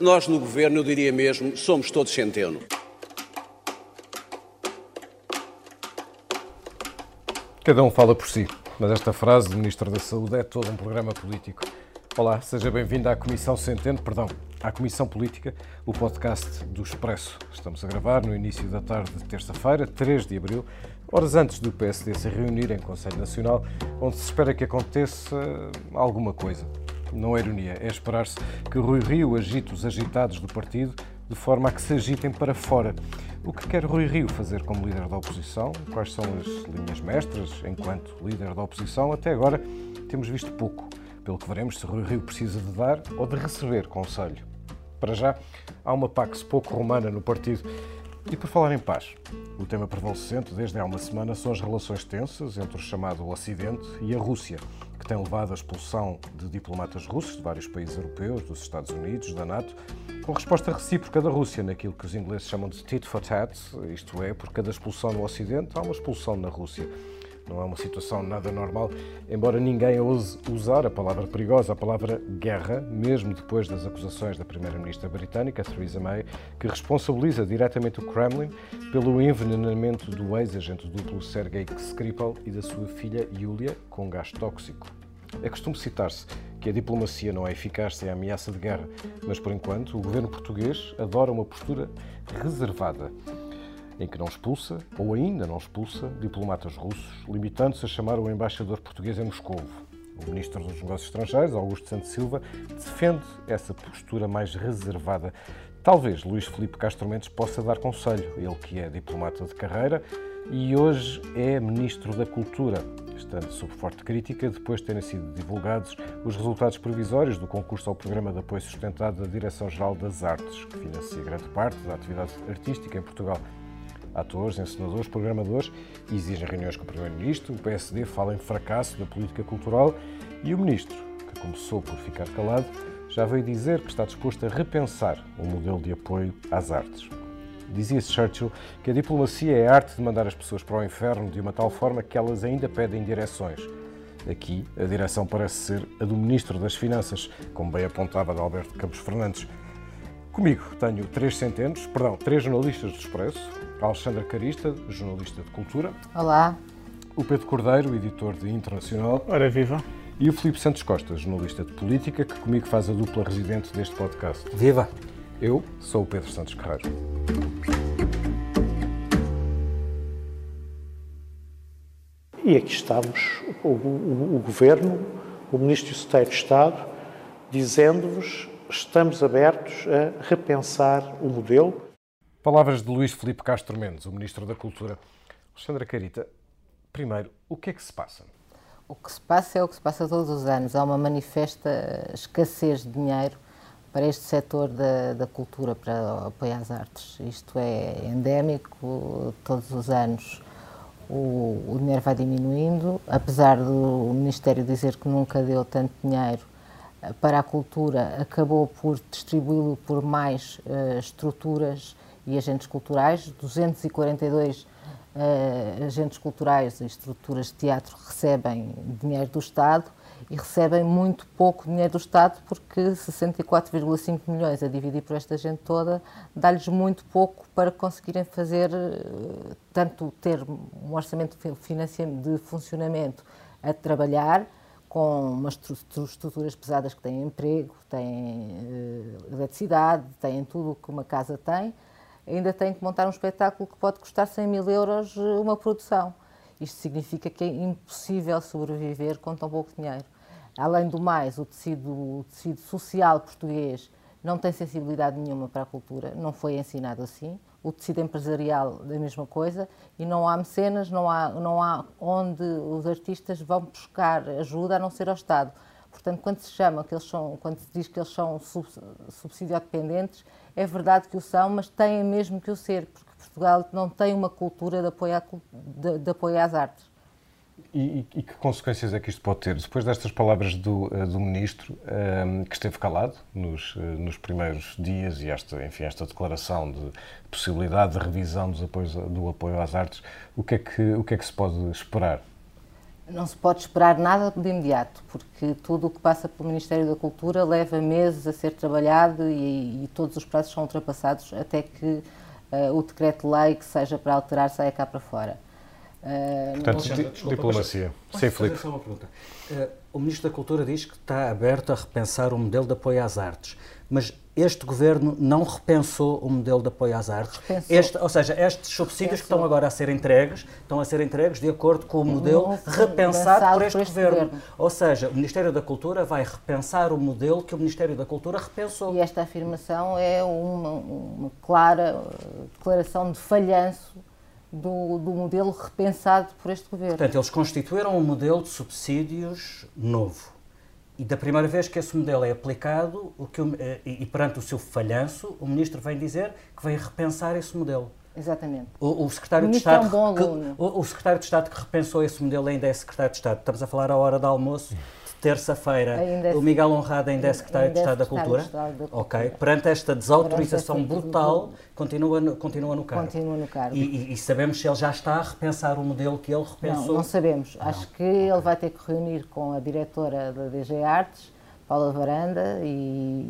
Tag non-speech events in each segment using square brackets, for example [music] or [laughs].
Nós, no Governo, eu diria mesmo, somos todos centeno. Cada um fala por si, mas esta frase do Ministro da Saúde é todo um programa político. Olá, seja bem-vindo à Comissão Centeno, perdão, à Comissão Política, o podcast do Expresso. Estamos a gravar no início da tarde de terça-feira, 3 de abril, horas antes do PSD se reunir em Conselho Nacional, onde se espera que aconteça alguma coisa. Não é ironia, é esperar-se que Rui Rio agite os agitados do partido de forma a que se agitem para fora. O que quer Rui Rio fazer como líder da oposição? Quais são as linhas mestras enquanto líder da oposição? Até agora temos visto pouco. Pelo que veremos se Rui Rio precisa de dar ou de receber conselho. Para já, há uma pax pouco romana no partido e por falar em paz, o tema prevalecente desde há uma semana são as relações tensas entre o chamado Ocidente e a Rússia, tem levado à expulsão de diplomatas russos de vários países europeus, dos Estados Unidos, da NATO, com resposta recíproca da Rússia naquilo que os ingleses chamam de tit for tat, isto é, por cada expulsão no Ocidente há uma expulsão na Rússia. Não é uma situação nada normal, embora ninguém ouse usar a palavra perigosa, a palavra guerra, mesmo depois das acusações da Primeira-Ministra britânica, Theresa May, que responsabiliza diretamente o Kremlin pelo envenenamento do ex-agente duplo Sergei Skripal e da sua filha Yulia com gás tóxico. É costume citar-se que a diplomacia não é eficaz sem a ameaça de guerra, mas por enquanto o governo português adora uma postura reservada em que não expulsa, ou ainda não expulsa, diplomatas russos, limitando-se a chamar o embaixador português em Moscou. O ministro dos Negócios Estrangeiros, Augusto Santos Silva, defende essa postura mais reservada. Talvez Luís Felipe Castro Mendes possa dar conselho, ele que é diplomata de carreira e hoje é ministro da Cultura, estando sob forte crítica depois de terem sido divulgados os resultados provisórios do concurso ao Programa de Apoio Sustentado da Direção-Geral das Artes, que financia grande parte da atividade artística em Portugal. Atores, encenadores, programadores exigem reuniões com o Primeiro-Ministro, o PSD fala em fracasso da política cultural e o Ministro, que começou por ficar calado, já veio dizer que está disposto a repensar o modelo de apoio às artes. Dizia-se Churchill que a diplomacia é a arte de mandar as pessoas para o inferno de uma tal forma que elas ainda pedem direções. Aqui, a direção parece ser a do Ministro das Finanças, como bem apontava de Alberto Campos Fernandes. Comigo tenho três centenos, perdão, três jornalistas do Expresso, Alexandra Carista, jornalista de cultura. Olá. O Pedro Cordeiro, editor de Internacional. Ora, viva. E o Filipe Santos Costa, jornalista de política, que comigo faz a dupla residente deste podcast. Viva! Eu sou o Pedro Santos Carreiro. E aqui estamos, o, o, o Governo, o Ministro do Secretário de Estado, dizendo-vos estamos abertos a repensar o modelo Palavras de Luís Felipe Castro Mendes, o Ministro da Cultura. Alexandra Carita, primeiro, o que é que se passa? O que se passa é o que se passa todos os anos. Há uma manifesta escassez de dinheiro para este setor da, da cultura, para apoiar as artes. Isto é endémico, todos os anos o, o dinheiro vai diminuindo, apesar do Ministério dizer que nunca deu tanto dinheiro para a cultura, acabou por distribuí-lo por mais uh, estruturas e agentes culturais, 242 uh, eh, agentes culturais e estruturas de teatro recebem dinheiro do Estado e recebem muito pouco dinheiro do Estado porque 64,5 milhões a dividir por esta gente toda dá-lhes muito pouco para conseguirem fazer, uh, tanto ter um orçamento de funcionamento a trabalhar, com umas estruturas pesadas que têm emprego, têm uh, eletricidade, têm tudo o que uma casa tem, ainda tem que montar um espetáculo que pode custar 100 mil euros eh, uma produção. Isto significa que é impossível sobreviver com tão pouco dinheiro. Além do mais, o tecido, o tecido social português não tem sensibilidade nenhuma para a cultura, não foi ensinado assim. O tecido empresarial, da mesma coisa, e não há mecenas, não há, não há onde os artistas vão buscar ajuda a não ser ao Estado. Portanto, quando se chama que eles são, quando se diz que eles são subsídio dependentes, é verdade que o são, mas têm mesmo que o ser, porque Portugal não tem uma cultura de apoio, de, de apoio às artes. E, e, que consequências é que isto pode ter? Depois destas palavras do, eh, do Ministro, um, ehm, que esteve calado nos, eh, nos primeiros dias, e esta, enfim, esta declaração de possibilidade de revisão dos apoios, do apoio às artes, o que, é que, o que é que se pode esperar? Não se pode esperar nada de imediato, porque tudo o que passa pelo Ministério da Cultura leva meses a ser trabalhado e, e todos os prazos são ultrapassados até que uh, o decreto-lei que seja para alterar saia cá para fora. Uh, Portanto, desculpa, diplomacia. Sem Filipe. Só uma pergunta. Uh, o Ministro da Cultura diz que está aberto a repensar o modelo de apoio às artes, mas este governo não repensou o modelo de apoio às artes. Este, ou seja, estes subsídios Repensou. que estão agora a ser entregues, estão a ser entregues de acordo com o modelo repensado por este, por este governo. governo. Ou seja, o Ministério da Cultura vai repensar o modelo que o Ministério da Cultura repensou. E esta afirmação é uma, uma clara declaração de falhanço do, do, modelo repensado por este governo. Portanto, eles constituíram um modelo de subsídios novo. E da primeira vez que esse modelo é aplicado, o que, eh, e perante o seu falhanço, o ministro vem dizer que vem repensar esse modelo. Exatamente. O, o secretário o de Estado é um que, o, o, secretário de Estado que repensou esse modelo ainda é secretário de Estado. Estamos a falar à hora do almoço terça-feira, o Miguel Honrado ainda é secretário de Estado, é da, Cultura. Estado da Cultura. Ok. Perante esta desautorização esta brutal, continua no, continua no cargo. Continua no cargo. E, e, e, sabemos se ele já está a repensar o modelo que ele repensou? Não, não sabemos. Não. Acho que ele vai ter que reunir com a diretora da DG Artes, Paula Varanda, e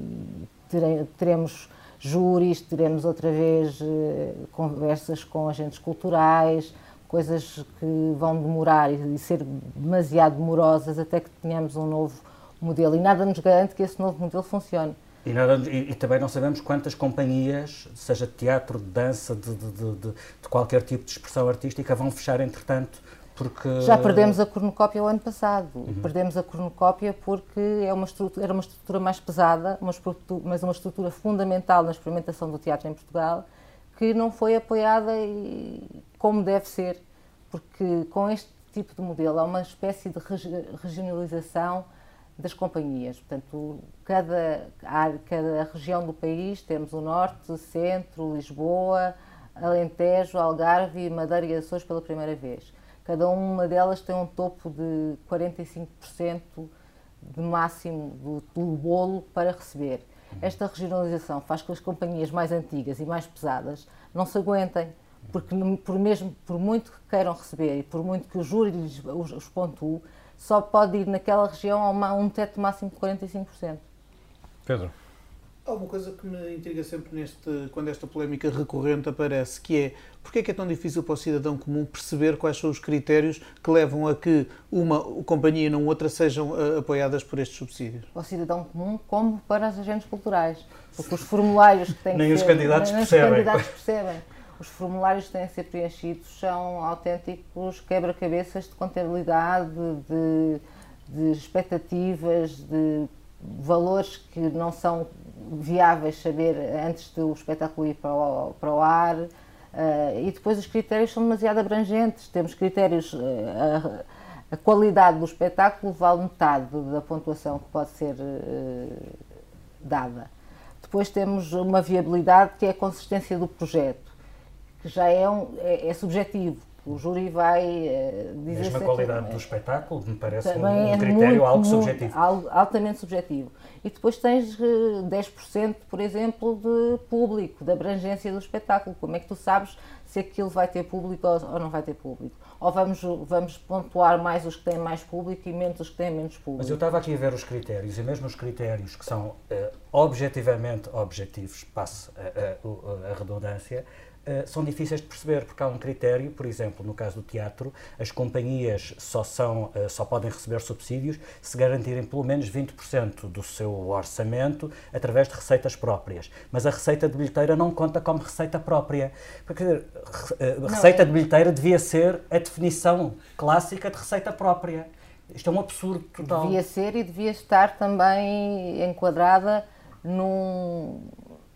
teremos júris, teremos outra vez eh, conversas com agentes culturais, coisas que vão demorar e ser demasiado demorosas até que tenhamos um novo modelo. E nada nos garante que esse novo modelo funcione. E, nada, e, e, também não sabemos quantas companhias, seja de teatro, de dança, de, de, de, de, qualquer tipo de expressão artística, vão fechar entretanto. Porque... Já perdemos a cornucópia o ano passado. Uhum. Perdemos a cornucópia porque é uma estrutura, era uma estrutura mais pesada, uma estrutura, mas uma estrutura fundamental na experimentação do teatro em Portugal, que não foi apoiada e, como deve ser, porque com este tipo de modelo há uma espécie de regionalização das companhias. Portanto, cada, cada região do país, temos o Norte, o Centro, Lisboa, Alentejo, Algarve e Madeira e Açores pela primeira vez. Cada uma delas tem um topo de 45% de máximo do, do bolo para receber. Esta regionalização faz com que as companhias mais antigas e mais pesadas não se aguentem, porque por, mesmo, por muito que queiram receber e por muito que o júri lhes os, os pontue, só pode ir naquela região a uma, um teto máximo de 45%. Pedro. Há uma coisa que me intriga sempre neste, quando esta polémica recorrente aparece, que é porque é que é tão difícil para o cidadão comum perceber quais são os critérios que levam a que uma companhia e não outra sejam uh, apoiadas por estes subsídios? Para o cidadão comum, como para os agentes culturais. Porque os formulários que têm nem que os ser, candidatos nem percebem. os candidatos percebem. Os formulários que têm que ser preenchidos são autênticos quebra-cabeças de contabilidade, de, de expectativas, de valores que não são viáveis saber antes do espetáculo ir para o, para o ar. Uh, e depois os critérios são demasiado abrangentes. Temos critérios, uh, a, a, qualidade do espetáculo vale metade da pontuação que pode ser uh, dada. Depois temos uma viabilidade que é a consistência do projeto que já é, um, é, é subjetivo. O júri vai uh, dizer. Mesmo a qualidade do espetáculo, me parece um, um é critério muito, algo muito, subjetivo. Altamente subjetivo. E depois tens 10%, eh, por exemplo, de público, da abrangência do espetáculo. Como é que tu sabes se aquilo vai ter público ou, ou não vai ter público? Ou vamos, vamos pontuar mais os que têm mais público e menos os que têm menos público? Mas eu estava aqui a ver os critérios, e mesmo os critérios que são uh, objetivamente objetivos, passo a, a, a redundância, eh, são difíceis de perceber, porque há um critério, por exemplo, no caso do teatro, as companhias só, são, uh, só podem receber subsídios se garantirem pelo menos 20% do seu orçamento através de receitas próprias. Mas a receita de bilheteira não conta como receita própria. Porque, uh, receita é... de bilheteira devia ser a definição clássica de receita própria. Isto é um absurdo total. Devia ser e devia estar também enquadrada num,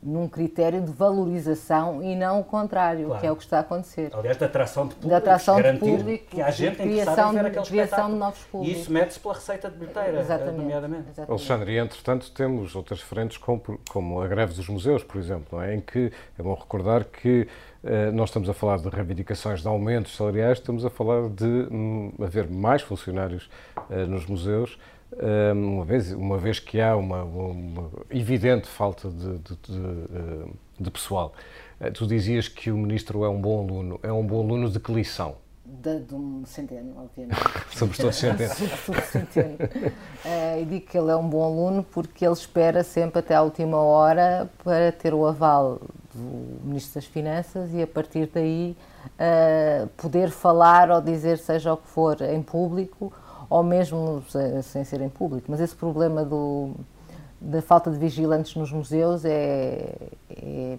num critério de valorização e não o contrário, claro. que é o que está a acontecer. Aliás, da atração de público, da atração de público que há gente criação, em ver aquele criação de novos públicos. E isso mete-se pela receita de bilheteira, Exatamente. nomeadamente. Exatamente. Alexandre, e entretanto temos outras frentes como, como a greve dos museus, por exemplo, é? em que é bom recordar que uh, nós estamos a falar de reivindicações de aumentos salariais, estamos a falar de um, haver mais funcionários uh, nos museus, uma vez, uma vez que há uma, uma evidente falta de, de, de, de, pessoal. Eh, tu dizias que o ministro é um bom aluno. É um bom aluno de que lição? de, de um centeno, obviamente. [laughs] Somos todos centenos. centeno. [laughs] Uh, e digo que ele é um bom aluno porque ele espera sempre até à última hora para ter o aval do Ministro das Finanças e a partir daí uh, poder falar ou dizer seja o que for em público ou mesmo sem ser em público. Mas esse problema do, da falta de vigilantes nos museus é, é,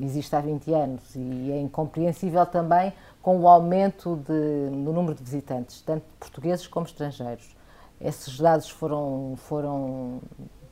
existe há 20 anos e é incompreensível também com o aumento de, do número de visitantes, tanto portugueses como estrangeiros. Esses dados foram, foram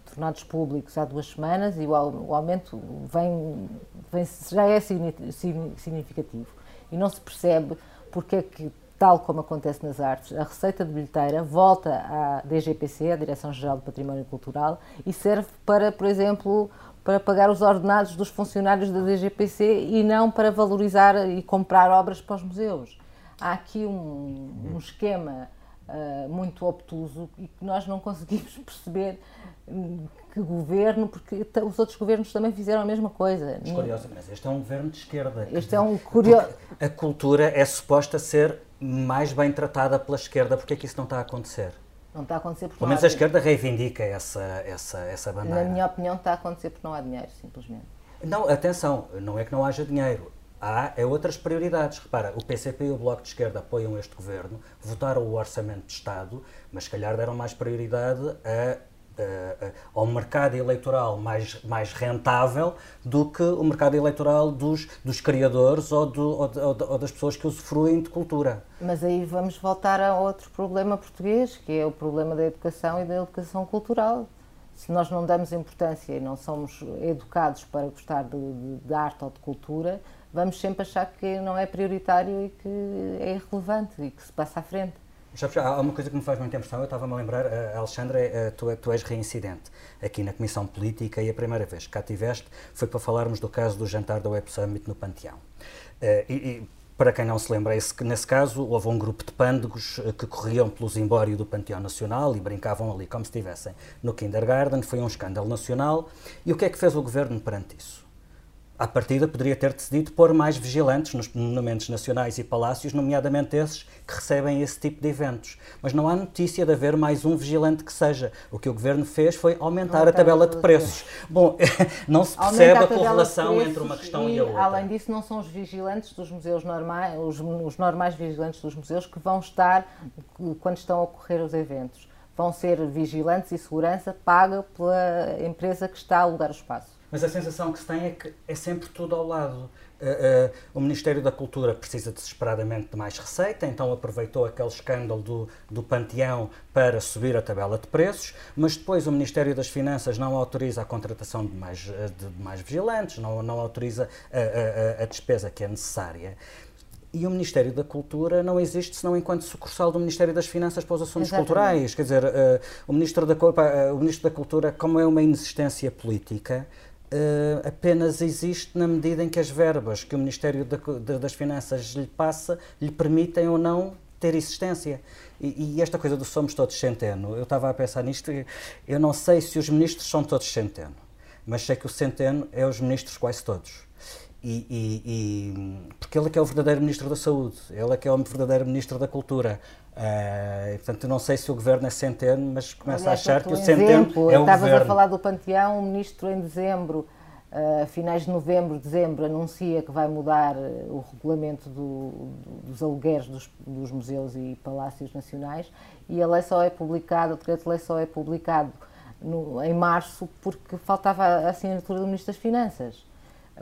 tornados públicos há duas semanas e o, o aumento vem, vem, já é significativo. E não se percebe porque é que, tal como acontece nas artes, a receita de bilheteira volta à DGPC, a Direção-Geral do Património Cultural, e serve para, por exemplo, para pagar os ordenados dos funcionários da DGPC e não para valorizar e comprar obras para os museus. Há aqui um, um esquema uh, muito obtuso e que nós não conseguimos [laughs] perceber hum, que governo, porque os outros governos também fizeram a mesma coisa. Mas, curioso, mas este é um governo de esquerda. Este é um curioso. A cultura é suposta ser mais bem tratada pela esquerda, porque é que isso não está a acontecer? Não está a acontecer porque Pelo menos a esquerda reivindica essa, essa, essa bandeira. Na minha opinião, está a acontecer porque não há dinheiro, simplesmente. Não, atenção, não é que não haja dinheiro. Há é outras prioridades. Repara, o PCP e o Bloco de Esquerda apoiam este governo, votaram o Orçamento de Estado, mas se calhar deram mais prioridade a ao mercado eleitoral mais, mais rentável do que o mercado eleitoral dos, dos criadores ou, do, ou, ou, das pessoas que usufruem de cultura. Mas aí vamos voltar a outro problema português, que é o problema da educação e da educação cultural. Se nós não damos importância e não somos educados para gostar de, de, de arte ou de cultura, vamos sempre achar que não é prioritário e que é irrelevante e que se passa à frente. Há uma coisa que me faz muita impressão, eu estava-me a lembrar, uh, Alexandra, uh, tu, tu, és reincidente aqui na Comissão Política e a primeira vez que cá estiveste foi para falarmos do caso do jantar da Web Summit no Panteão. Uh, e, e, para quem não se lembra, esse, nesse caso houve um grupo de pândegos que corriam pelo zimbório do Panteão Nacional e brincavam ali como se estivessem no kindergarten, foi um escândalo nacional. E o que é que fez o governo perante isso? À partida poderia ter decidido pôr mais vigilantes nos monumentos nacionais e palácios, nomeadamente esses que recebem esse tipo de eventos. Mas não há notícia de haver mais um vigilante que seja. O que o governo fez foi aumentar, aumentar a tabela de preços. Bom, [laughs] não se percebe a, a correlação entre uma questão e, e, a outra. Além disso, não são os vigilantes dos museus normais, os, os normais vigilantes dos museus que vão estar quando estão a ocorrer os eventos. Vão ser vigilantes e segurança paga pela empresa que está a alugar o espaço mas a sensação que se tem é que é sempre tudo ao lado. Uh, uh, o Ministério da Cultura precisa desesperadamente de mais receita, então aproveitou aquele escândalo do, do Panteão para subir a tabela de preços, mas depois o Ministério das Finanças não autoriza a contratação de mais, de, de mais vigilantes, não, não autoriza a, a, a despesa que é necessária. E o Ministério da Cultura não existe senão enquanto sucursal do Ministério das Finanças para os assuntos Exatamente. culturais. Quer dizer, uh, o, Ministro da, uh, o Ministro da Cultura, como é uma inexistência política, uh, apenas existe na medida em que as verbas que o Ministério da, das Finanças lhe passa lhe permitem ou não ter existência. E, e, esta coisa do somos todos centeno, eu estava a pensar nisto, eu não sei se os ministros são todos centeno, mas sei que o centeno é os ministros quase todos. E, e, e, porque ele é que é o verdadeiro Ministro da Saúde, ele é que é o verdadeiro Ministro da Cultura. Uh, portanto, não sei se o governo é centeno, mas começo a achar que o centeno exemplo, é o estavas governo. a falar do Panteão, o Ministro em dezembro, uh, finais de novembro, dezembro, anuncia que vai mudar o regulamento do, do, dos alugueres dos, dos, museus e palácios nacionais e a lei só é publicada, o decreto-lei só é publicado no, em março porque faltava a assinatura do Ministro das Finanças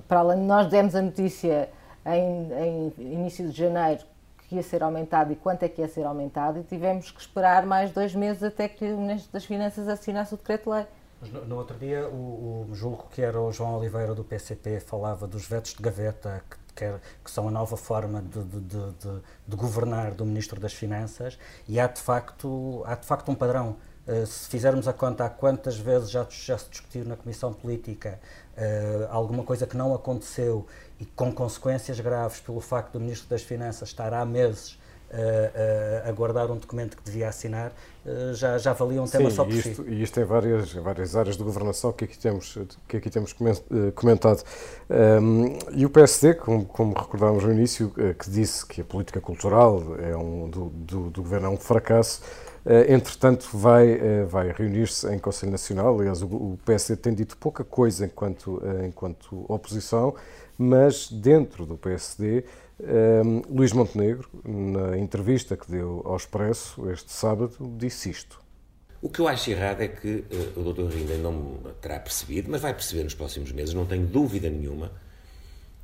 para além de nós demos a notícia em, em, início de janeiro que ia ser aumentado e quanto é que ia ser aumentado e tivemos que esperar mais dois meses até que o Ministro das Finanças assinasse o decreto-lei. No, no, outro dia, o, o julgo que era o João Oliveira do PCP falava dos vetos de gaveta, que, que, é, que são a nova forma de, de, de, de, governar do Ministro das Finanças, e há de facto, há de facto um padrão. Uh, se fizermos a conta há quantas vezes já, já se discutiu na Comissão Política uh, alguma coisa que não aconteceu e com consequências graves pelo facto do Ministro das Finanças estar há meses uh, aguardar um documento que devia assinar, uh, já, já valia um tema Sim, só por isto, si. E isto em várias, várias áreas de governação que aqui temos, que aqui temos comentado. Um, e o PSD, como, como recordámos no início, que disse que a política cultural é um, do, do, do governo é um fracasso, entretanto vai, vai reunir-se em Conselho Nacional. Aliás, o, PSD tem dito pouca coisa enquanto, enquanto oposição, mas dentro do PSD um, Luís Montenegro, na entrevista que deu ao Expresso este sábado, disse isto. O que eu acho errado é que uh, o Dr. Rinda não terá percebido, mas vai perceber nos próximos meses, não tenho dúvida nenhuma,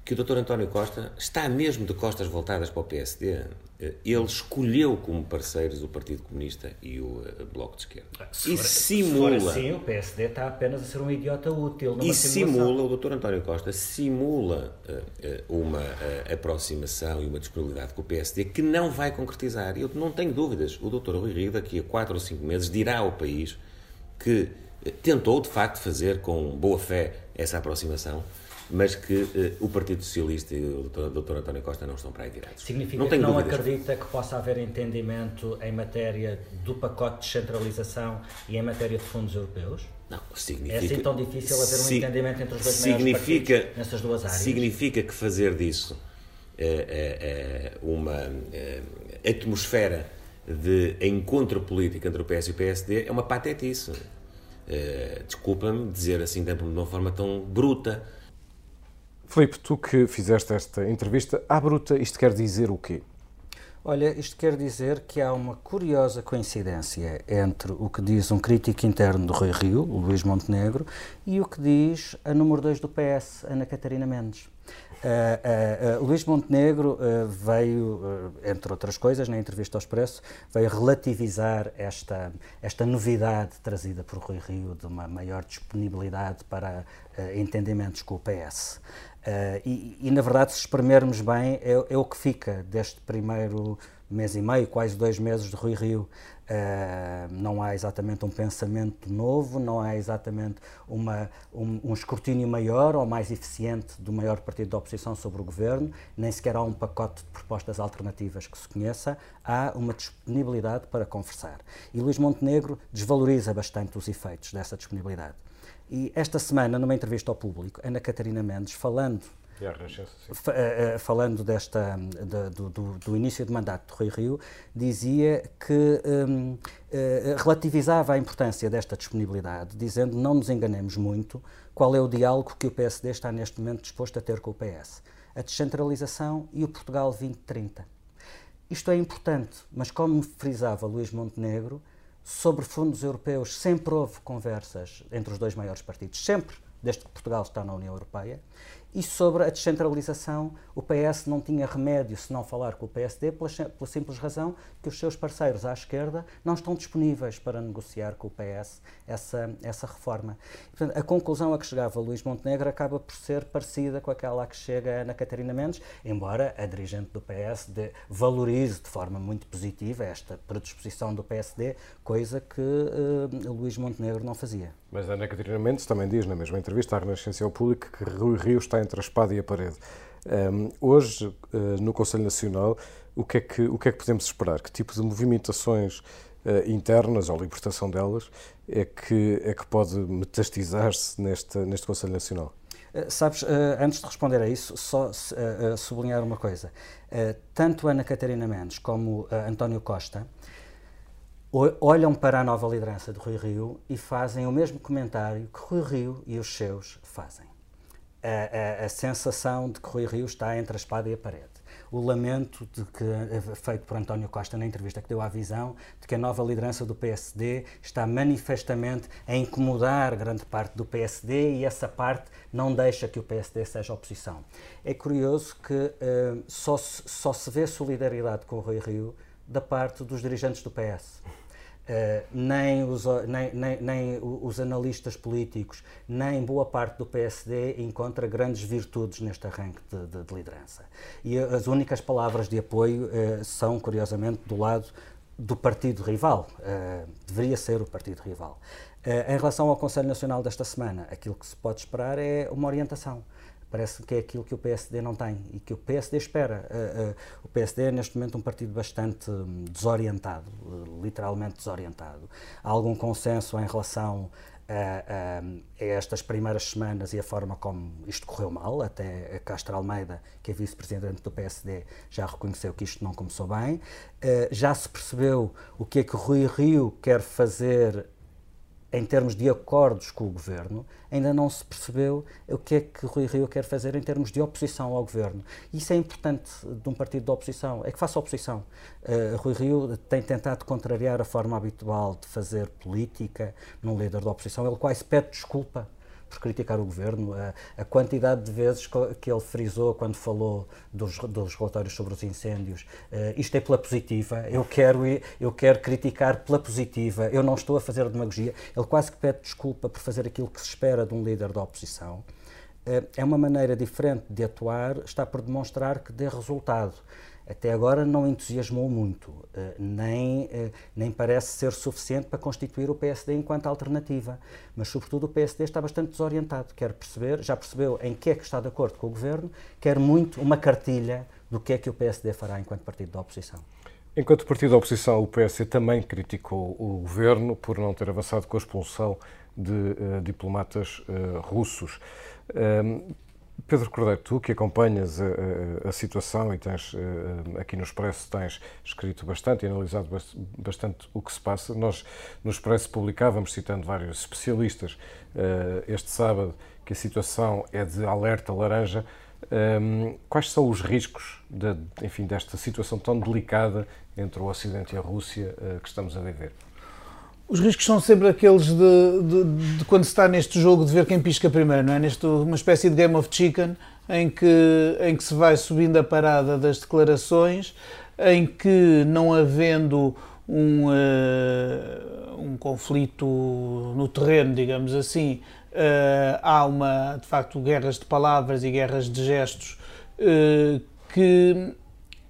que o Dr. António Costa está mesmo de costas voltadas para o PSD. Eh, ele escolheu como parceiros o Partido Comunista e o eh, Bloco de Esquerda. Ah, e for, simula. Se assim, o PSD está apenas a ser um idiota útil. e simula, o Dr. António Costa simula uh, uma uh, aproximação e uma disponibilidade com o PSD que não vai concretizar. Eu não tenho dúvidas. O Dr. Rui Rio, daqui a quatro ou cinco meses, dirá ao país que tentou, de facto, fazer com boa fé essa aproximação mas que uh, o Partido Socialista e o Dr. António Costa não estão para aí virados. Significa não que não dúvidas. acredita que possa haver entendimento em matéria do pacote de descentralização e em matéria de fundos europeus? Não, significa... É assim tão difícil haver um si, entendimento entre os dois significa, partidos nessas duas áreas? Significa que fazer disso é, é, uma é, atmosfera de encontro político entre o PS e o PSD é uma patetice. Desculpa-me dizer assim de uma forma tão bruta, Filipe, tu que fizeste esta entrevista, à bruta, isto quer dizer o quê? Olha, isto quer dizer que há uma curiosa coincidência entre o que diz um crítico interno do Rui Rio, o Luís Montenegro, e o que diz a número 2 do PS, Ana Catarina Mendes. Uh, uh, uh, Luís Montenegro veio, entre outras coisas, na entrevista ao Expresso, veio relativizar esta, esta novidade trazida por Rui Rio de uma maior disponibilidade para entendimentos com o PS. Uh, e, e, na verdade, se espremermos bem, é, é, o que fica deste primeiro mês e meio, quase dois meses de Rui Rio. Uh, não há exatamente um pensamento novo, não há exatamente uma, um, um, escrutínio maior ou mais eficiente do maior partido da oposição sobre o governo, nem sequer há um pacote de propostas alternativas que se conheça, há uma disponibilidade para conversar. E Luís Montenegro desvaloriza bastante os efeitos dessa disponibilidade. E esta semana, numa entrevista ao público, Ana Catarina Mendes, falando eh, eh, falando desta, de, do, do, do, início de mandato de Rui Rio, dizia que um, uh, relativizava a importância desta disponibilidade, dizendo não nos enganemos muito, qual é o diálogo que o PSD está neste momento disposto a ter com o PS? A descentralização e o Portugal 2030. Isto é importante, mas como frisava Luís Montenegro, sobre fundos europeus sempre houve conversas entre os dois maiores partidos, sempre, desde que Portugal está na União Europeia, e sobre a descentralização, o PS não tinha remédio se não falar com o PSD, pela, pela, simples razão que os seus parceiros à esquerda não estão disponíveis para negociar com o PS essa, essa reforma. portanto, a conclusão a que chegava Luís Montenegro acaba por ser parecida com aquela a que chega Ana Catarina Mendes, embora a dirigente do PS de, valorize de forma muito positiva esta predisposição do PSD, coisa que uh, Luís Montenegro não fazia. Mas a Ana Catarina Mendes também diz na mesma entrevista à Renascença ao Público que Rui Rio está entre a espada e a parede. Um, hoje, uh, no Conselho Nacional, o que, é que, o que é que podemos esperar? Que tipo de movimentações uh, internas ou libertação delas é que, é que pode metastizar-se neste, neste Conselho Nacional? Uh, sabes, antes de responder a isso, só sublinhar uma coisa. tanto Ana Catarina Mendes como António Costa olham para a nova liderança de Rui Rio e fazem o mesmo comentário que Rui Rio e os seus fazem. A, a, a sensação de que Rui Rio está entre a espada e a parede. O lamento de que, feito por António Costa na entrevista que deu à visão, de que a nova liderança do PSD está manifestamente a incomodar grande parte do PSD e essa parte não deixa que o PSD seja oposição. É curioso que uh, só, só se vê solidariedade com o Rui Rio da parte dos dirigentes do PS. Uh, nem, os, nem, nem, nem, os, analistas políticos, nem boa parte do PSD encontra grandes virtudes neste arranque de, de, de liderança. E as únicas palavras de apoio uh, são, curiosamente, do lado do partido rival. Uh, deveria ser o partido rival. em relação ao Conselho Nacional desta semana, aquilo que se pode esperar é uma orientação parece que é aquilo que o PSD não tem e que o PSD espera. Uh, uh, o PSD é neste momento um partido bastante hum, desorientado, uh, literalmente desorientado. Há algum consenso em relação a, a, estas primeiras semanas e a forma como isto correu mal, até Castro Almeida, que é vice-presidente do PSD, já reconheceu que isto não começou bem. já se percebeu o que é que Rui Rio quer fazer em termos de acordos com o governo, ainda não se percebeu o que é que Rui Rio quer fazer em termos de oposição ao governo. Isso é importante de um partido de oposição, é que faça oposição. Uh, Rui Rio tem tentado contrariar a forma habitual de fazer política num líder da oposição, ele quase pede desculpa por criticar o governo, a, a, quantidade de vezes que ele frisou quando falou dos, dos relatórios sobre os incêndios. Uh, isto é pela positiva, eu quero, eu quero criticar pela positiva, eu não estou a fazer demagogia. Ele quase que pede desculpa por fazer aquilo que se espera de um líder da oposição. Uh, é uma maneira diferente de atuar, está por demonstrar que dê resultado até agora não entusiasmou muito, eh, nem, eh, nem parece ser suficiente para constituir o PSD enquanto alternativa. Mas, sobretudo, o PSD está bastante desorientado. Quer perceber, já percebeu em que é que está de acordo com o governo, quer muito uma cartilha do que é que o PSD fará enquanto partido da oposição. Enquanto partido da oposição, o PSD também criticou o governo por não ter avançado com a expulsão de uh, diplomatas uh, russos. Uh, Pedro Cordeiro, tu que acompanhas a, a, a situação e tens eh, aqui no Expresso tens escrito bastante e analisado bastante o que se passa. Nós no Expresso publicávamos, citando vários especialistas, eh, este sábado que a situação é de alerta laranja. Ehm, quais são os riscos de, enfim, desta situação tão delicada entre o Ocidente e a Rússia eh, que estamos a viver? Os riscos são sempre aqueles de, de, de, quando se está neste jogo de ver quem pisca primeiro, não é? Neste, uma espécie de Game of Chicken em que, em que se vai subindo a parada das declarações, em que não havendo um, uh, um conflito no terreno, digamos assim, uh, há uma, de facto, guerras de palavras e guerras de gestos uh, que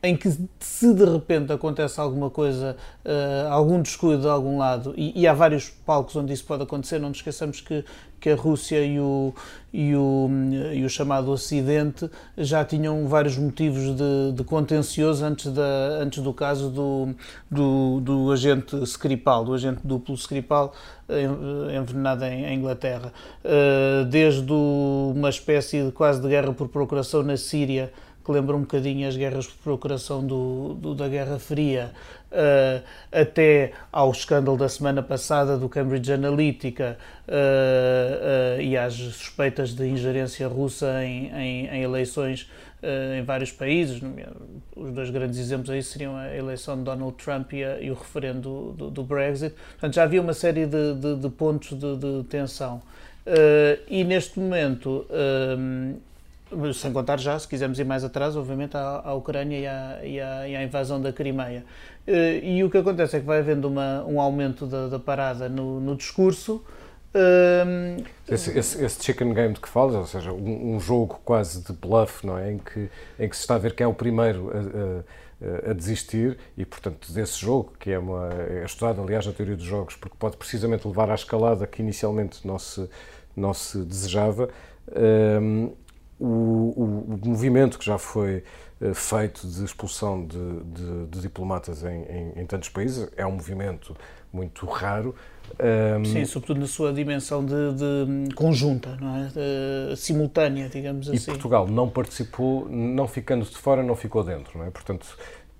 em que se de repente acontece alguma coisa, uh, algum descuido de algum lado, e, e, há vários palcos onde isso pode acontecer, não nos esqueçamos que, que a Rússia e o, e, o, e o chamado Ocidente já tinham vários motivos de, de contencioso antes, da, antes do caso do, do, do agente Skripal, do agente duplo Skripal envenenado em, Inglaterra. Uh, desde uma espécie de quase de guerra por procuração na Síria, que lembra um bocadinho as guerras por procuração do, do da Guerra Fria, uh, até ao escândalo da semana passada do Cambridge Analytica uh, uh, e às suspeitas de ingerência russa em, em, em eleições em vários países. Os dois grandes exemplos aí seriam a eleição de Donald Trump e, a, e o referendo do, do, Brexit. Portanto, já havia uma série de, de, de pontos de, de tensão. e neste momento sem contar já, se quisermos ir mais atrás, obviamente, à, à Ucrânia e à, e, à, e à, invasão da Crimeia. Eh, e o que acontece é que vai havendo uma, um aumento da, da parada no, no discurso. Um... Ehm, esse, esse, esse, chicken game de que falas, ou seja, um, um, jogo quase de bluff, não é? Em que, em que se está a ver quem é o primeiro a, a, a desistir e, portanto, desse jogo, que é, uma, é estudado, aliás, na teoria dos jogos, porque pode precisamente levar à escalada que inicialmente não se, não se desejava. Um, ehm, o, o, o movimento que já foi uh, feito de expulsão de, de, de diplomatas em, em, em, tantos países é um movimento muito raro. Um... Sim, sobretudo na sua dimensão de, de conjunta, não é? De, simultânea, digamos assim. E Portugal não participou, não ficando de fora, não ficou dentro, não é? Portanto,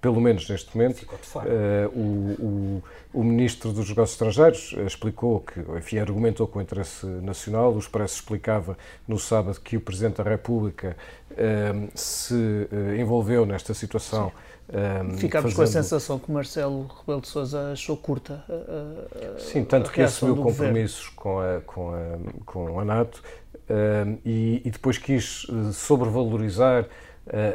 pelo menos neste momento, uh, o, o, o, Ministro dos Negócios Estrangeiros eh, explicou que, enfim, argumentou com o interesse nacional, o Expresso explicava no sábado que o Presidente da República uh, se uh, envolveu nesta situação. Ficámos fazendo... com a sensação que Marcelo Rebelo de Sousa achou curta a, a Sim, tanto que assumiu compromissos com a, com, a, com a NATO e, e depois quis sobrevalorizar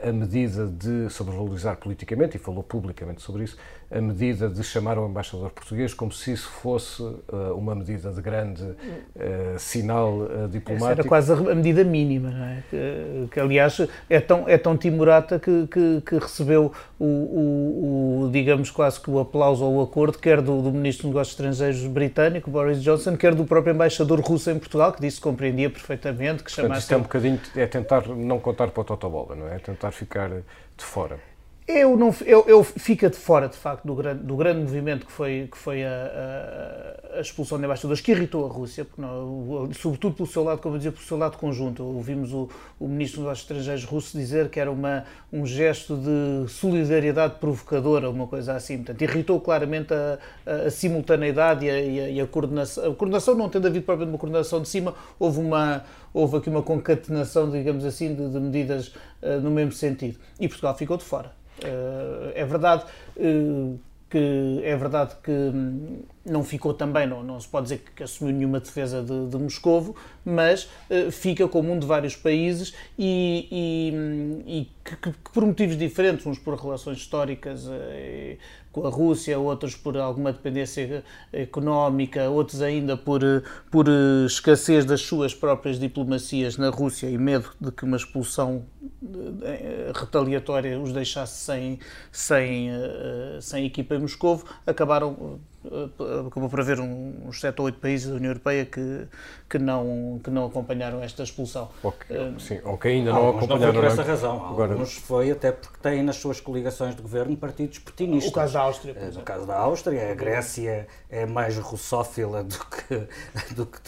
a medida de sobrevalorizar politicamente, e falou publicamente sobre isso, a medida de chamar o embaixador português como se isso fosse uh, uma medida de grande uh, sinal uh, diplomático. Essa era quase a medida mínima, não é? Que, que aliás é tão, é tão timorata que, que, que recebeu o, o, o, digamos, quase que o aplauso ou o acordo, quer do, do Ministro dos Negócios Estrangeiros britânico, Boris Johnson, quer do próprio embaixador russo em Portugal, que disse que compreendia perfeitamente, que chamasse... Portanto, é um bocadinho, é tentar não contar para o Totobola, não é? É tentar ficar de fora. Eu não, eu, eu fica de fora, de facto, do grande, do grande movimento que foi, que foi a, a, a expulsão de embaixadores, que irritou a Rússia, não, sobretudo pelo seu lado, como eu dizia, pelo seu lado conjunto. Ouvimos o, o ministro dos Estrangeiros russo dizer que era uma, um gesto de solidariedade provocadora, uma coisa assim. Portanto, irritou claramente a, a, simultaneidade e, a, e a, coordenação. A coordenação, não tendo havido propriamente uma coordenação de cima, houve uma houve aqui uma concatenação, digamos assim, de, de medidas uh, no mesmo sentido. E Portugal ficou de fora. Uh, é verdade uh, que é verdade que hum, não ficou também, não, não se pode dizer que assumiu nenhuma defesa de, de Moscovo, mas uh, fica como um de vários países e, e, e que, que, por motivos diferentes, uns por relações históricas uh, com a Rússia, outros por alguma dependência económica, outros ainda por, por escassez das suas próprias diplomacias na Rússia e medo de que uma expulsão eh, retaliatória os deixasse sem, sem, sem equipa em Moscovo, acabaram acabou por haver uns 7 ou 8 países da União Europeia que, que, não, que não acompanharam esta expulsão. Okay, uh, sim, ou que ainda não acompanharam. Não foi por essa razão. Agora... Alguns foi até porque têm nas suas coligações de governo partidos putinistas. O caso da Áustria. Uh, no caso da Áustria, a Grécia é mais russófila do que, [laughs] do que,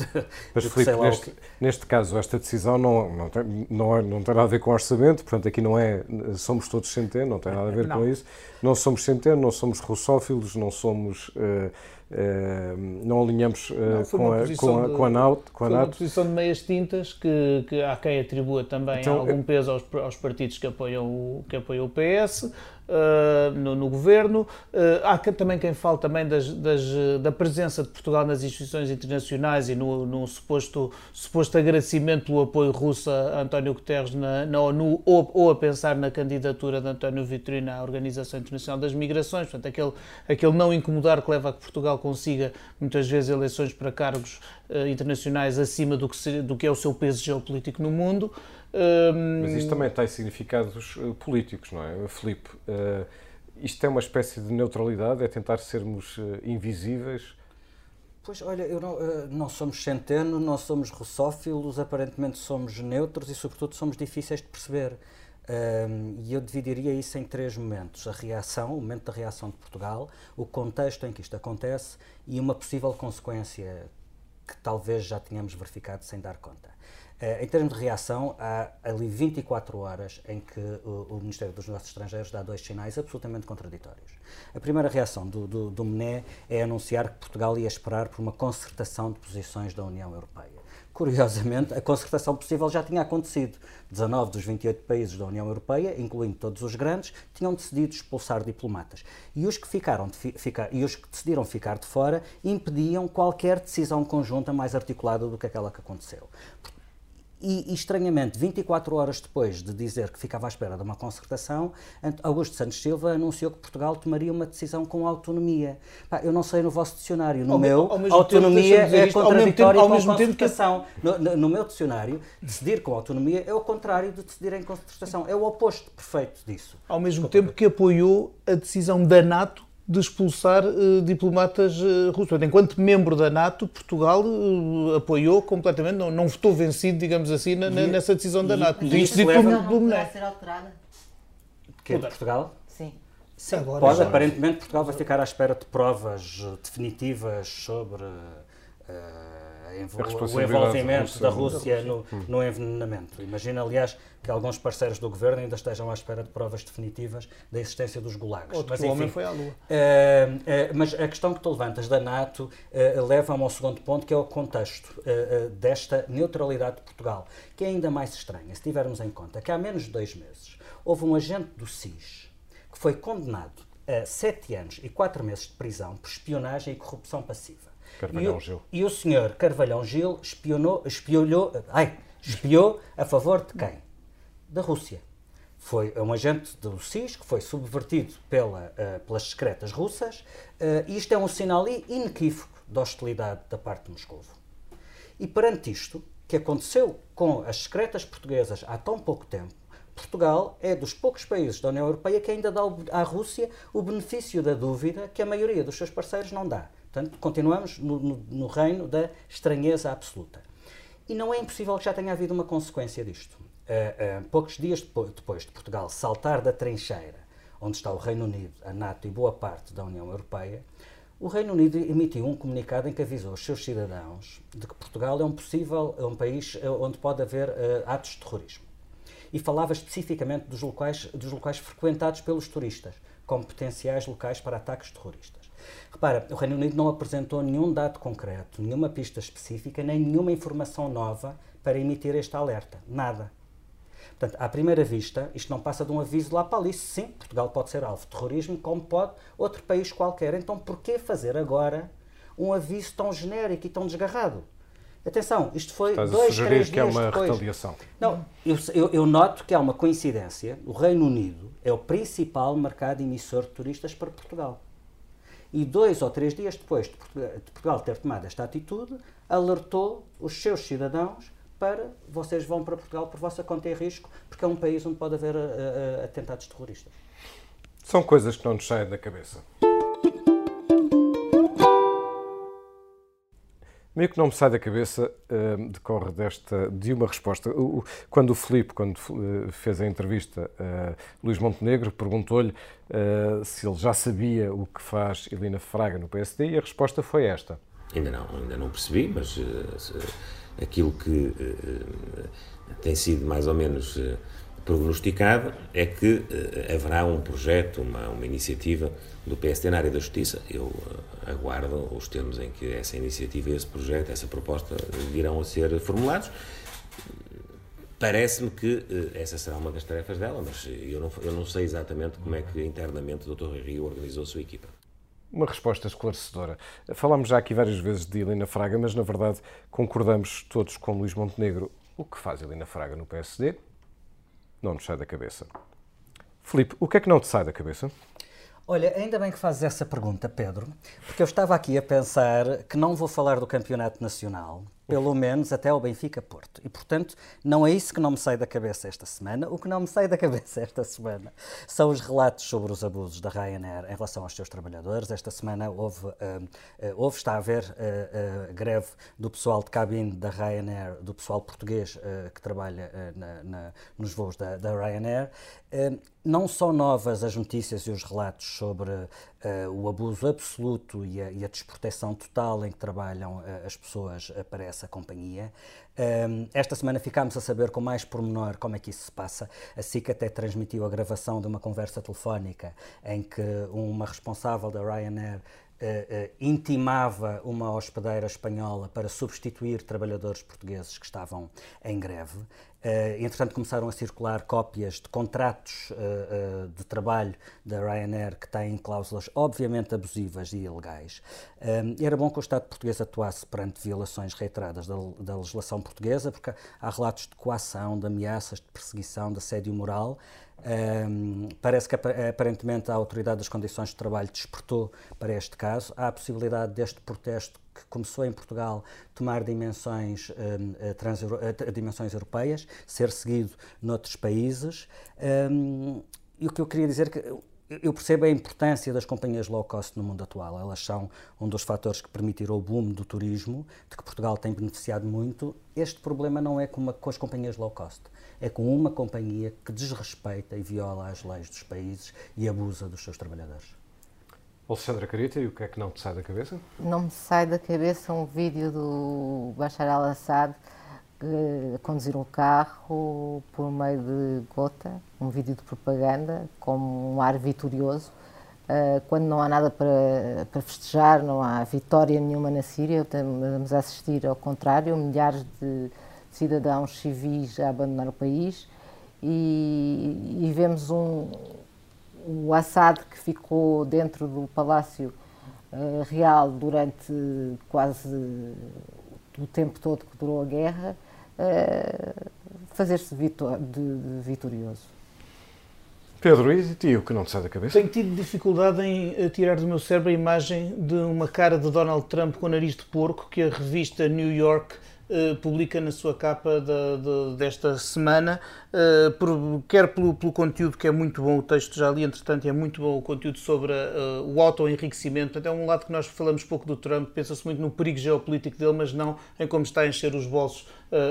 Mas, do Filipe, que neste, neste, caso, esta decisão não, não, tem, não, é, não tem nada a ver com orçamento, portanto, aqui não é somos todos centeno, não tem nada a ver não. com isso. Não somos centeno, não somos russófilos, não somos. Uh, Uh, não alinhamos uh, não, com, a, com, a, com a NATO. Com a foi uma posição de meias tintas que, que há quem atribua também então, algum peso aos, aos partidos que apoiam o, que apoiam o PS uh, no, no, governo. Uh, há também quem fale também das, das, da presença de Portugal nas instituições internacionais e no, no suposto, suposto agradecimento pelo apoio russo a António Guterres na, na ONU ou, ou, a pensar na candidatura de António Vitorino à Organização Internacional das Migrações. Portanto, aquele, aquele não incomodar que leva a que Portugal consiga muitas vezes eleições para cargos uh, internacionais acima do que, do que é o seu peso geopolítico no mundo. Mas isto também tem significados uh, políticos, não é, Filipe? Uh, isto é uma espécie de neutralidade, é tentar sermos uh, invisíveis? Pois, olha, eu não, não somos centeno, não somos russófilos, aparentemente somos neutros e, sobretudo, somos difíceis de perceber. Um, e eu dividiria isso em três momentos: a reação, o momento da reação de Portugal, o contexto em que isto acontece e uma possível consequência que talvez já tenhamos verificado sem dar conta. Uh, em termos de reação, há ali 24 horas em que o, Ministério dos Negócios Estrangeiros dá dois sinais absolutamente contraditórios. A primeira reação do, do, do MNE é anunciar que Portugal ia esperar por uma concertação de posições da União Europeia. Curiosamente, a concertação possível já tinha acontecido. 19 dos 28 países da União Europeia, incluindo todos os grandes, tinham decidido expulsar diplomatas. E os que, ficaram fi ficar, e os que decidiram ficar de fora impediam qualquer decisão conjunta mais articulada do que aquela que aconteceu. E, e, estranhamente, 24 horas depois de dizer que ficava à espera de uma concertação, Augusto Santos Silva anunciou que Portugal tomaria uma decisão com autonomia. Pá, eu não sei no vosso dicionário, no ao meu, ao autonomia tempo, é contraditória com concertação. Que... No, no, no, meu dicionário, decidir com autonomia é o contrário de decidir em concertação. É o oposto perfeito disso. Ao mesmo tempo que apoiou a decisão da NATO de expulsar uh, diplomatas uh, russos. Enquanto membro da NATO, Portugal uh, apoiou completamente, não, não votou vencido, digamos assim, na, e, nessa decisão da NATO. E, isso leva... não, poderá ser alterada? Que é de Portugal? Sim. Sim, Agora, pode. Já. Aparentemente, Portugal vai ficar à espera de provas definitivas sobre o envolvimento da Rússia no, no, envenenamento. Imagina, aliás, que alguns parceiros do governo ainda estejam à espera de provas definitivas da existência dos gulags. Outro mas, enfim, homem foi à Lua. Uh, uh, mas a questão que tu levantas da NATO uh, leva-me ao segundo ponto, que é o contexto desta neutralidade de Portugal, que é ainda mais estranha, se tivermos em conta que há menos de dois meses houve um agente do SIS que foi condenado a sete anos e quatro meses de prisão por espionagem e corrupção passiva. Carvalhão Gil. E o senhor Carvalhão Gil espionou, espiolhou, ai, espiou a favor de quem? Da Rússia. Foi um agente do SIS que foi subvertido pela, uh, pelas secretas russas uh, e isto é um sinal inequívoco de hostilidade da parte de Moscou. E perante isto, que aconteceu com as secretas portuguesas há tão pouco tempo, Portugal é dos poucos países da União Europeia que ainda dá à Rússia o benefício da dúvida que a maioria dos seus parceiros não dá. Portanto, continuamos no, no, no reino da estranheza absoluta. E não é impossível que já tenha havido uma consequência disto. Uh, uh, poucos dias depois, de Portugal saltar da trincheira onde está o Reino Unido, a NATO e boa parte da União Europeia, o Reino Unido emitiu um comunicado em que avisou os seus cidadãos de que Portugal é um possível é um país eh, onde pode haver uh, atos de terrorismo. E falava especificamente dos locais, dos locais frequentados pelos turistas, como potenciais locais para ataques terroristas. Repara, o Reino Unido não apresentou nenhum dado concreto, nenhuma pista específica, nem nenhuma informação nova para emitir este alerta. Nada. Portanto, à primeira vista, isto não passa de um aviso lá para ali. Sim, Portugal pode ser alvo de terrorismo, como pode outro país qualquer. Então, por que fazer agora um aviso tão genérico e tão desgarrado? Atenção, isto foi Estás dois, a sugerir três que é dias uma depois. retaliação. Não, eu, eu, eu noto que há uma coincidência. O Reino Unido é o principal mercado emissor de turistas para Portugal. E dois ou três dias depois de Portugal ter tomado esta atitude, alertou os seus cidadãos para vocês vão para Portugal por vossa conta e risco, porque é um país onde pode haver uh, atentados terroristas. São coisas que não nos saem da cabeça. Meio que não me sai da cabeça uh, decorre desta, de uma resposta. O, quando o Filipe, quando uh, fez a entrevista a Luís Montenegro, perguntou-lhe uh, se ele já sabia o que faz Helena Fraga no PSD e a resposta foi esta. Ainda não, ainda não percebi, mas aquilo que tem sido mais ou menos prognosticado é que eh, haverá um projeto, uma, uma iniciativa do PSD na área da justiça. Eu aguardo os termos em que essa iniciativa, esse projeto, essa proposta virão a ser formulados. Parece-me que essa será uma das tarefas dela, mas eu não, eu não sei exatamente como é que internamente o Dr. Rio organizou a sua equipa uma resposta esclarecedora. Falámos já aqui várias vezes de Helena Fraga, mas na verdade concordamos todos com Luís Montenegro. O que faz Helena Fraga no PSD não nos sai da cabeça. Filipe, o que é que não te sai da cabeça? Olha, ainda bem que fazes essa pergunta, Pedro, porque eu estava aqui a pensar que não vou falar do campeonato nacional, pelo menos até ao Benfica Porto. E, portanto, não é isso que não me sai da cabeça esta semana. O que não me sai da cabeça esta semana são os relatos sobre os abusos da Ryanair em relação aos seus trabalhadores. Esta semana houve, uh, uh, houve está a haver uh, greve do pessoal de cabine da Ryanair, do pessoal português que trabalha na, na, nos voos da, da Ryanair. Não são novas as notícias e os relatos sobre o abuso absoluto e a, e a desproteção total em que trabalham as pessoas para essa companhia. Um, esta semana ficámos a saber com mais pormenor como é que isso se passa. A SIC até transmitiu a gravação de uma conversa telefónica em que uma responsável da Ryanair Uh, uh, intimava uma hospedeira espanhola para substituir trabalhadores portugueses que estavam em greve. Uh, entretanto, começaram a circular cópias de contratos de trabalho da Ryanair que têm cláusulas obviamente abusivas e ilegais. era bom que o Estado português atuasse perante violações reiteradas da, da, legislação portuguesa, porque há relatos de coação, de ameaças, de perseguição, de assédio moral. Um, parece que aparentemente a Autoridade das Condições de Trabalho despertou para este caso. Há a possibilidade deste protesto que começou em Portugal tomar dimensões, um, eh, trans, eh, dimensões europeias, ser seguido noutros países. Um, e o que eu queria dizer é que eu percebo a importância das companhias low cost no mundo atual. Elas são um dos fatores que permitiram o boom do turismo, de que Portugal tem beneficiado muito. Este problema não é com, uma, com as companhias low cost, é com uma companhia que desrespeita e viola as leis dos países e abusa dos seus trabalhadores. Alexandra Carita, e o que é que não te sai da cabeça? Não me sai da cabeça um vídeo do Bashar al-Assad a conduzir um carro por meio de gota, um vídeo de propaganda com um ar vitorioso, eh, quando não há nada para, para festejar, não há vitória nenhuma na Síria, estamos a assistir ao contrário, milhares de cidadãos civis a abandonar o país. E, e vemos um, o Assad que ficou dentro do Palácio uh, Real durante quase o tempo todo que durou a guerra, uh, fazer-se vitor de, de vitorioso. Pedro, e tio, que não te sai da cabeça? Tenho tido dificuldade em eh, tirar do meu cérebro a imagem de uma cara de Donald Trump com nariz de porco que a revista New York uh, publica na sua capa de, de, desta semana, uh, por, quer pelo, pelo, conteúdo que é muito bom, o texto já li, entretanto, é muito bom o conteúdo sobre uh, o auto-enriquecimento. Portanto, é um lado que nós falamos pouco do Trump, pensa-se muito no perigo geopolítico dele, mas não em como está a encher os bolsos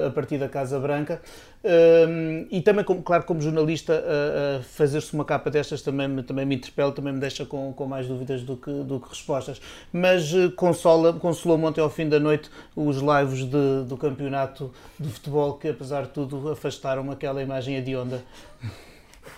a partir da Casa Branca. Um, e também, claro, como jornalista, uh, uh, fazer-se uma capa destas também, me, também me interpela, também me deixa com, com mais dúvidas do que, do que respostas. Mas consola, consolou-me ontem ao fim da noite os lives de, do campeonato de futebol que, apesar de tudo, afastaram aquela imagem hedionda.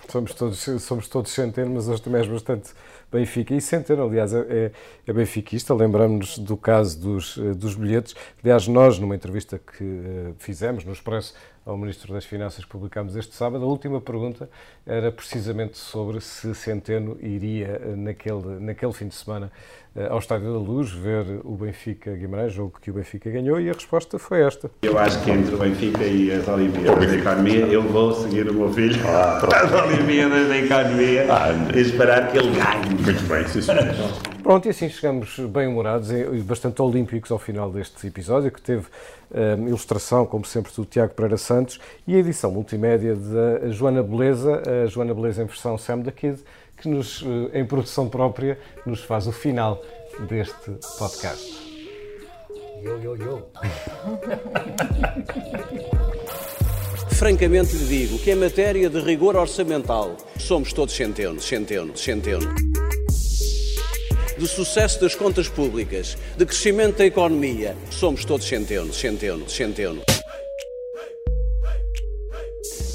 Somos todos, somos todos centenas, mas hoje também és bastante Benfica. E Centeno, aliás, é, é, é benfiquista. Lembramos-nos do caso dos, dos bilhetes. Aliás, nós, numa entrevista que fizemos no Expresso, ao Ministro das Finanças que publicámos este sábado. A última pergunta era precisamente sobre se Centeno iria, eh, naquele, naquele fim de semana, eh, ao Estádio da Luz, ver o Benfica Guimarães, jogo que o Benfica ganhou, e a resposta foi esta. Eu acho que entre o Benfica e as Olimpíadas da Economia, eu vou seguir o meu filho ah, às [laughs] Olimpíadas da Economia ah, e esperar que ele ganhe. Muito bem, sim, Pronto, e assim chegamos bem humorados e bastante olímpicos ao final deste episódio, que teve uh, ilustração, como sempre, do Tiago Pereira Santos e a edição multimédia da Joana Beleza, a Joana Beleza em versão Sam da Kid, que nos, uh, em produção própria, nos faz o final deste podcast. Yo, yo, yo. [laughs] Francamente lhe digo que em matéria de rigor orçamental somos todos centenos, centenos, centenos de sucesso das contas públicas, de crescimento da economia, somos todos centenos, centenos, centenos.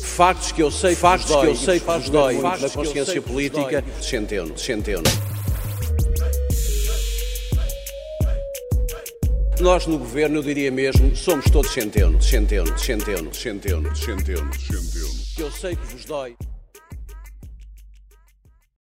Factos que eu sei, factos que eu sei que vos dói na consciência política, centenos, centenos. Nós no governo, eu diria mesmo, somos todos centenos, centenos, centenos, centenos, centenos, centenos. Que eu sei que vos dói.